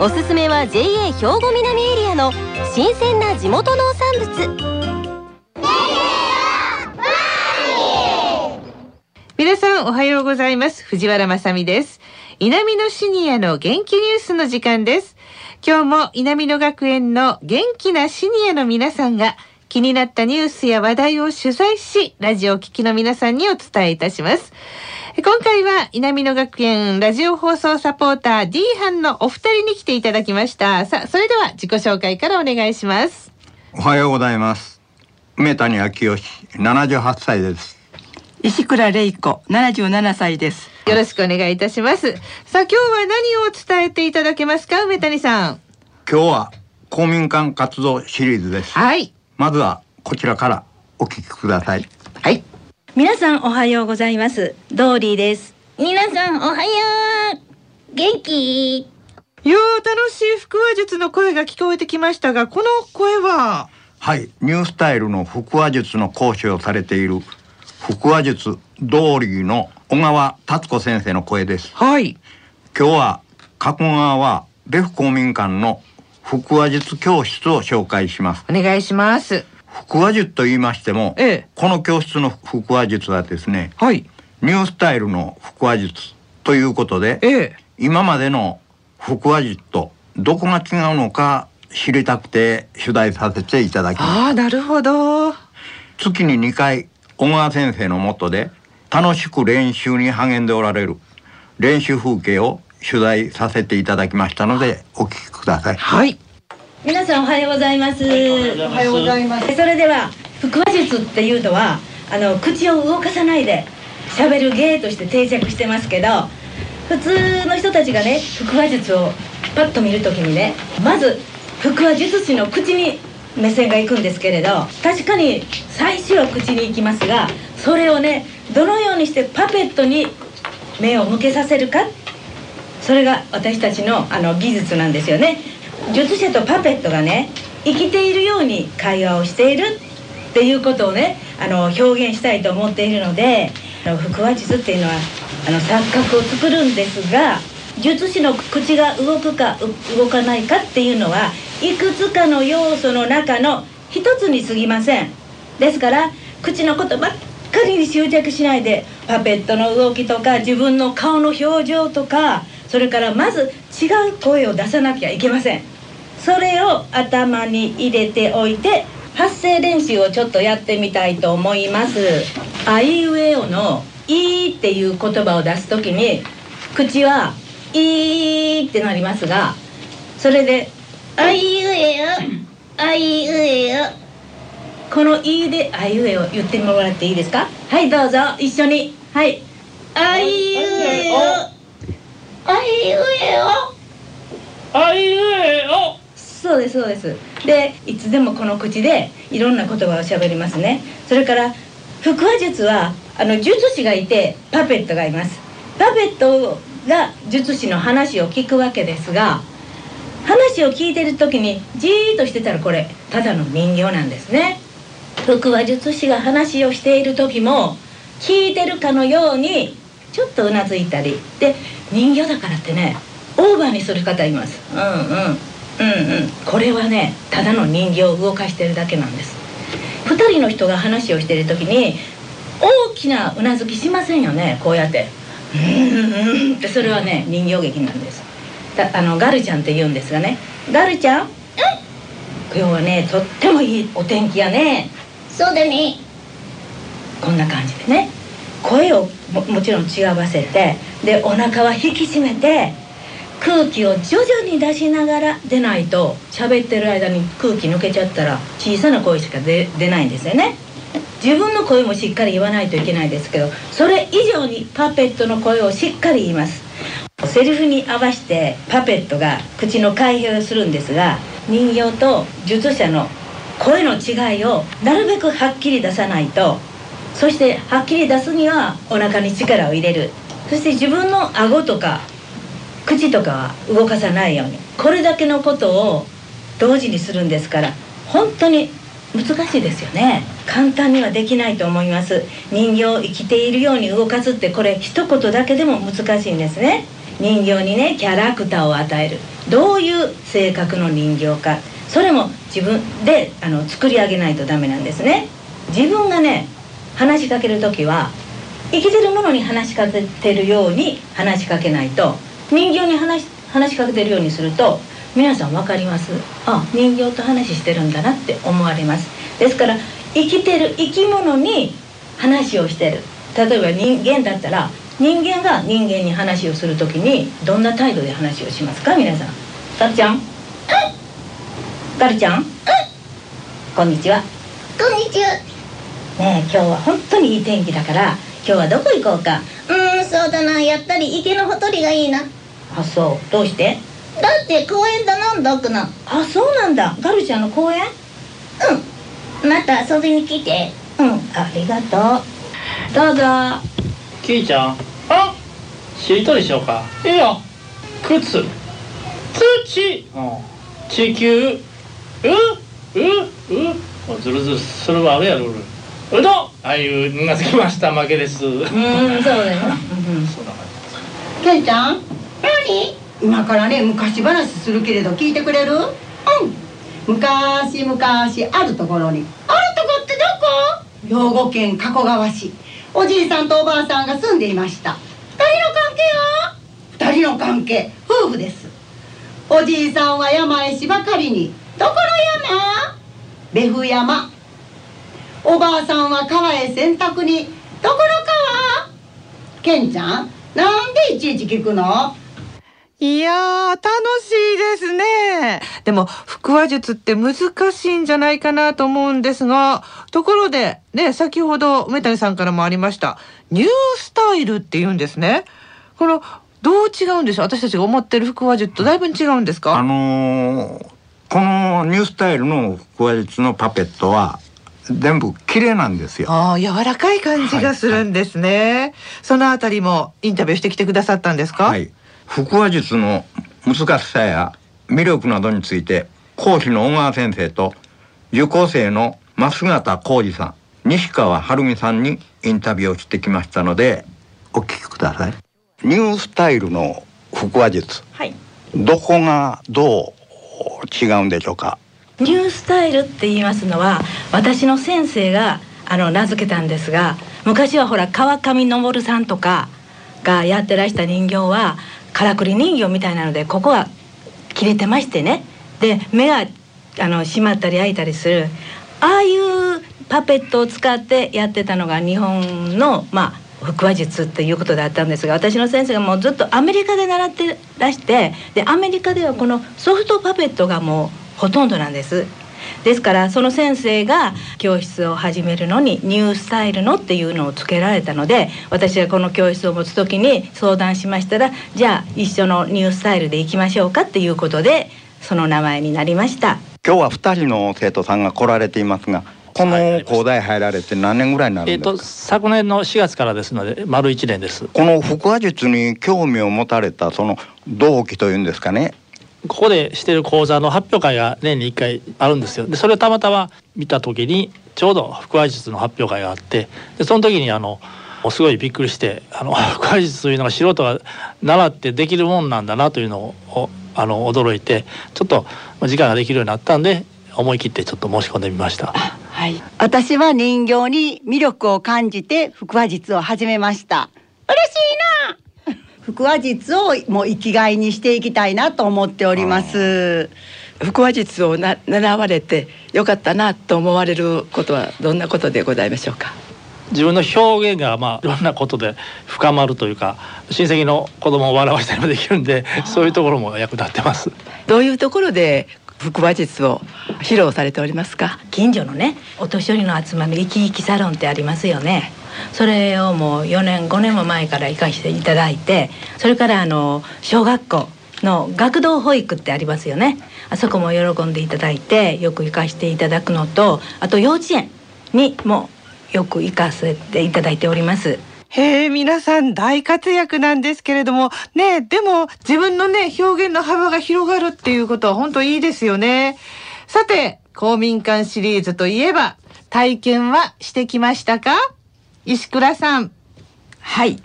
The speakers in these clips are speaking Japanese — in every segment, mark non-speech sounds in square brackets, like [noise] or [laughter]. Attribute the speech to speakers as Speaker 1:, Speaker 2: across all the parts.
Speaker 1: おすすめは JA 兵庫南エリアの新鮮な地元農産物。
Speaker 2: 皆さんおはようございます。藤原まさです。南のシニアの元気ニュースの時間です。今日も南野学園の元気なシニアの皆さんが気になったニュースや話題を取材しラジオを聴きの皆さんにお伝えいたします。今回は南野学園ラジオ放送サポーター D 班のお二人に来ていただきました。さあそれでは自己紹介からお願いします。
Speaker 3: おはようございます。梅谷昭義78歳です。
Speaker 4: 石倉玲子77歳です。
Speaker 2: よろしくお願いいたします。さあ今日は何を伝えていただけますか梅谷さん？
Speaker 3: 今日は公民館活動シリーズです。
Speaker 2: はい
Speaker 3: まずはこちらからお聞きください。
Speaker 2: はい。
Speaker 5: 皆さんおはようございます。ドーリーです。皆さんおはよう。元気？
Speaker 2: いやー楽しい腹話術の声が聞こえてきましたがこの声は？
Speaker 3: はい。ニュースタイルの腹話術の講師をされている腹話術ドーリーの小川達子先生の声です。
Speaker 2: はい。
Speaker 3: 今日は加古川はレフ公民館の腹話術教室を紹介します。
Speaker 2: お願いします。
Speaker 3: 腹話術と言いましても、
Speaker 2: ええ。
Speaker 3: この教室の腹話術はですね
Speaker 2: はい。
Speaker 3: ニュースタイルの腹話術ということで
Speaker 2: ええ。
Speaker 3: 今までの腹話術とどこが違うのか知りたくて取材させていただきます
Speaker 2: ああなるほど。
Speaker 3: 月に2回小川先生のもとで楽しく練習に励んでおられる練習風景を取材させていただきましたのでお聞きください。
Speaker 2: はい。
Speaker 5: 皆さんおはようございます。おはようございます。それでは腹話術っていうのはあの口を動かさないで喋る芸として定着してますけど普通の人たちがね腹話術をパッと見るときにねまず腹話術師の口に目線が行くんですけれど確かに最初は口に行きますがそれをねどのようにしてパペットに目を向けさせるかそれが私たちのあの技術なんですよね。術者とパペットがね生きているように会話をしているっていうことをねあの表現したいと思っているので腹話術っていうのはあの錯覚を作るんですが術師の口が動くか動かないかっていうのはいくつかの要素の中の一つに過ぎません。ですから口のことばっかりに執着しないでパペットの動きとか自分の顔の表情とかそれからまず違う声を出さなきゃいけません。それを頭に入れておいて発声練習をちょっとやってみたいと思います。あいうえおの「い」っていう言葉を出す時に口は「い」ってなりますがそれで「あいうえおあいうえお」この「い」で「あいうえお」言ってもらっていいですか？はいどうぞ一緒に。はい「あいうえお」あいうえお。
Speaker 6: あいうえお。
Speaker 5: そうですそうです。でいつでもこの口でいろんな言葉を喋りますね。それから腹話術はあの術師がいてパペットがいます。パペットが術師の話を聞くわけですが話を聞いてる時にじーっとしてたらこれただの人形なんですね。腹話術師が話をしている時も聞いてるかのようにちょっとうなずいたり。で人形だからってねオーバーにする方います。うんうん。うんうん。これはねただの人形を動かしてるだけなんです。2人の人が話をしてる時に大きなうなずきしませんよねこうやって「うんうん」ってそれはね人形劇なんです。だあのガルちゃんって言うんですがね「ガルちゃん。今日はねとってもいいお天気やね。そうだね。こんな感じでね声をもちろん違わせてでお腹は引き締めて空気を徐々に出しながら出ないと喋ってる間に空気抜けちゃったら小さな声しか出出ないんですよね。自分の声もしっかり言わないといけないですけどそれ以上にパペットの声をしっかり言います。セリフに合わせてパペットが口の開閉をするんですが人形と術者の声の違いをなるべくはっきり出さないとそしてはっきり出すにはお腹に力を入れる。そして自分の顎とか口とかは動かさないように。これだけのことを同時にするんですから本当に難しいですよね。簡単にはできないと思います。人形を生きているように動かすってこれ一言だけでも難しいんですね。人形にねキャラクターを与える。どういう性格の人形か。それも自分であの作り上げないとダメなんですね。自分がね話しかける時は生きてるものに話しかけてるように話しかけないと人形に話話しかけてるようにすると皆さん分かります？あ人形と話してるんだなって思われます。ですから生きてる生き物に話をしてる。例えば人間だったら人間が人間に話をする時にどんな態度で話をしますか？皆さん。ガルちゃん、うん、ガルちゃん、こんにちは。
Speaker 6: こんにちは
Speaker 5: ね今日は本当にいい天気だから今日はどこ行こうか。
Speaker 6: うんそうだな。やっぱり池のほとりがいいな。
Speaker 5: あそう。どうして？
Speaker 6: だって公園だなんだくな
Speaker 5: あそうなんだ。ガルちゃんの公園？
Speaker 6: うん。また遊びに来て。
Speaker 5: うん。ありがとう。どうぞ。
Speaker 7: キーちゃん。あしりとりしようか。いいよ。靴土、うん、地球。ううう。ずるずるするわあるやろうどん。ああいうなずきました負けです。うん
Speaker 5: そうだよ。
Speaker 8: ケンちゃん。
Speaker 6: 何？
Speaker 8: 今からね昔話するけれど聞いてくれる？うん。昔々あるところに。
Speaker 6: あるとこって
Speaker 8: どこ？兵庫県加古川市。おじいさんとおばあさんが住んでいました。
Speaker 6: 二
Speaker 8: 人の関係は？二人の関係。夫婦です。おじいさんは山へしばかりに。
Speaker 6: どこの山？
Speaker 8: 別府山おばあさんは川へ洗濯に。
Speaker 6: どこの川？
Speaker 8: ケンちゃんなんでいちいち聞くの？
Speaker 2: いやー、楽しいですね。でも、腹話術って難しいんじゃないかなと思うんですが、ところで、ね、先ほど梅谷さんからもありました、ニュースタイルって言うんですね。この、どう違うんでしょう？私たちが思ってる腹話術とだいぶ違うんですか？
Speaker 3: あのー、このニュースタイルの腹話術のパペットは、全部綺麗なんですよ。
Speaker 2: ああ、柔らかい感じがするんですね、はいはい。そのあたりもインタビューしてきてくださったんですか？
Speaker 3: はい。腹話術の難しさや魅力などについて講師の小川先生と受講生の増形浩二さん西川晴美さんにインタビューをしてきましたのでお聞きくださいニュースタイルの腹話術、
Speaker 5: はい、
Speaker 3: どこがどう違うんでしょうか？
Speaker 5: ニュースタイルって言いますのは私の先生があの名付けたんですが昔はほら川上昇さんとかがやってらした人形はからくり人形みたいなのでここは切れてましてね。で目があの閉まったり開いたりする。ああいうパペットを使ってやってたのが日本のまあ腹話術っていうことだったんですが私の先生がもうずっとアメリカで習ってらしてでアメリカではこのソフトパペットがもうほとんどなんです。ですからその先生が教室を始めるのにニュースタイルのっていうのをつけられたので私はこの教室を持つ時に相談しましたらじゃあ一緒のニュースタイルでいきましょうかっていうことでその名前になりました。
Speaker 3: 今日は2人の生徒さんが来られていますがこの高大入られて何年ぐらいになるんですか、えー、と
Speaker 7: 昨年の4月からですので丸1年です。
Speaker 3: この腹話術に興味を持たれたその動機というんですかね
Speaker 7: ここでしてる講座の発表会が年に1回あるんですよでそれをたまたま見た時にちょうど腹話術の発表会があってでその時にあのすごいびっくりしてあの [laughs] 腹話術というのが素人が習ってできるもんなんだなというのをあの驚いてちょっと時間ができるようになったんで思い切ってちょっと申し込んでみました。
Speaker 8: はい、私は人形に魅力を感じて腹話術を始めました。
Speaker 6: 嬉しいな。
Speaker 8: 腹話術をもう生きがいにしていきたいなと思っております。
Speaker 4: 腹話術をな習われてよかったなと思われることはどんなことでございましょうか？
Speaker 7: 自分の表現がまあいろんなことで深まるというか親戚の子供を笑わせたりもできるんでそういうところも役立ってます。
Speaker 4: どういうところで腹話術を披露されておりますか？
Speaker 5: 近所のねお年寄りの集まり生き生きサロンってありますよねそれをもう4年5年も前から行かせていただいてそれからあの小学校の学童保育ってありますよねあそこも喜んでいただいてよく行かせていただくのとあと幼稚園にもよく行かせていただいております。
Speaker 2: へえ、皆さん大活躍なんですけれども、ねでも自分のね、表現の幅が広がるっていうことは本当いいですよね。さて、公民館シリーズといえば、体験はしてきましたか？石倉さん。
Speaker 4: はい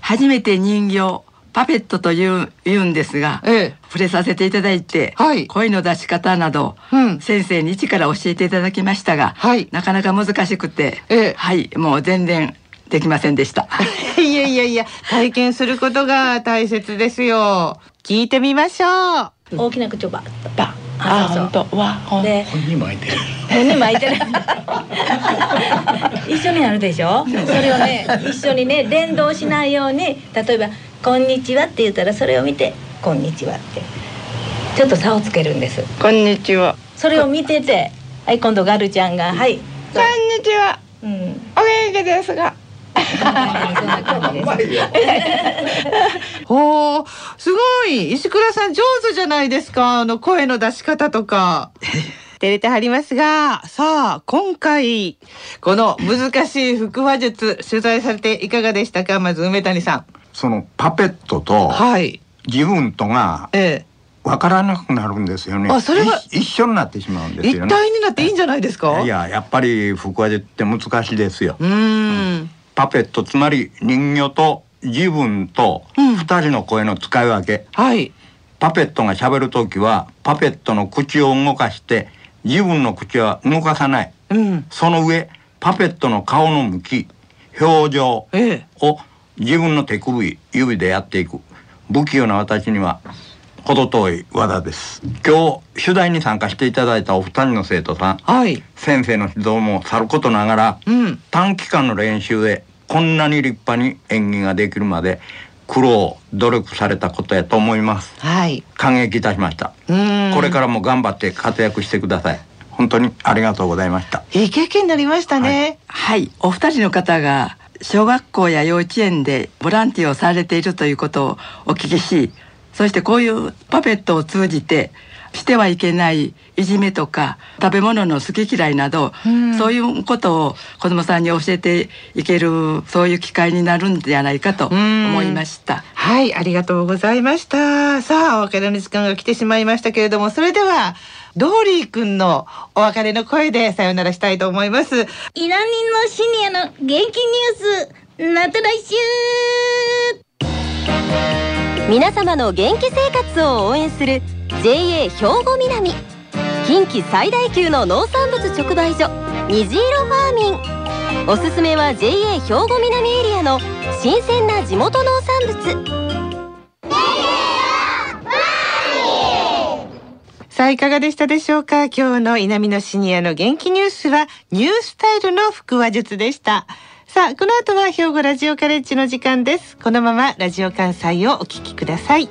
Speaker 4: 初めて人形パペットという言うんですが、
Speaker 2: ええ
Speaker 4: 触れさせていただいて、
Speaker 2: はい
Speaker 4: 声の出し方など、
Speaker 2: うん
Speaker 4: 先生に一から教えていただきましたが、
Speaker 2: はい
Speaker 4: なかなか難しくて、
Speaker 2: ええ
Speaker 4: はいもう全然できませんでした。[laughs]
Speaker 2: いやいやいや、体験することが大切ですよ。聞いてみましょう。
Speaker 5: 大きな口をバッと
Speaker 4: ば
Speaker 5: あ
Speaker 4: 本当。わほん
Speaker 5: で
Speaker 7: 本人巻いてる。
Speaker 5: 本人巻いてる。[laughs] 一緒になるでしょ？それをね一緒にね連動しないように例えば「こんにちは」って言ったらそれを見て「こんにちは」って。ちょっと差をつけるんです。
Speaker 4: こんにちは。
Speaker 5: それを見ててはい今度ガルちゃんが「はい」
Speaker 4: こんにちは。
Speaker 5: うん。
Speaker 4: お元気ですが。
Speaker 5: そんな感じです
Speaker 2: ほう、すごい。石倉さん上手じゃないですか。あの声の出し方とか。照れてはりますが、さあ、今回、この難しい腹話術、取材されていかがでしたか？まず梅谷さん。
Speaker 3: そのパペットと
Speaker 2: はい。
Speaker 3: 自分とが
Speaker 2: え
Speaker 3: 分からなくなるんですよね。
Speaker 2: あそれはい
Speaker 3: 一緒になってしまうんで
Speaker 2: え。
Speaker 3: すよね。
Speaker 2: 一体になっていいんじゃないですか？
Speaker 3: いややっぱり腹話術って難しいですよ。
Speaker 2: うーん。
Speaker 3: パペットつまり人形と自分と
Speaker 2: うん
Speaker 3: 二人の声の使い分け。
Speaker 2: はい。
Speaker 3: パペットが喋るときはパペットの口を動かして自分の口は動かさない。
Speaker 2: うん。
Speaker 3: その上パペットの顔の向き表情
Speaker 2: ええ。
Speaker 3: を自分の手首指でやっていく不器用な私には程遠い技です今日取材に参加していただいたお二人の生徒さん
Speaker 2: はい。
Speaker 3: 先生の指導もさることながら
Speaker 2: うん。
Speaker 3: 短期間の練習でこんなに立派に演技ができるまで苦労努力されたことやと思います
Speaker 2: はい。
Speaker 3: 感激いたしました
Speaker 2: うーん。
Speaker 3: これからも頑張って活躍してください本当にありがとうございました
Speaker 2: いい経験になりましたね。
Speaker 4: はい、お二人の方が小学校や幼稚園でボランティアをされているということをお聞きし、そしてこういうパペットを通じてしてはいけないいじめとか食べ物の好き嫌いなど、
Speaker 2: うん
Speaker 4: そういうことを子どもさんに教えていけるそういう機会になるんじゃないかと思いました。
Speaker 2: はい、ありがとうございました。さあ、お別れの時間が来てしまいましたけれども、それでは、ドーリーくんのお別れの声でさよならしたいと思います。
Speaker 6: イラニのシニアの元気ニュースまた来週
Speaker 1: 皆様の元気生活を応援する JA 兵庫南近畿最大級の農産物直売所虹色ファーミンおすすめは JA 兵庫南エリアの新鮮な地元農産物
Speaker 2: さあ、いかがでしたでしょうか？今日の稲美のシニアの元気ニュースは、ニュースタイルの腹話術でした。さあ、この後は兵庫ラジオカレッジの時間です。このままラジオ関西をお聞きください。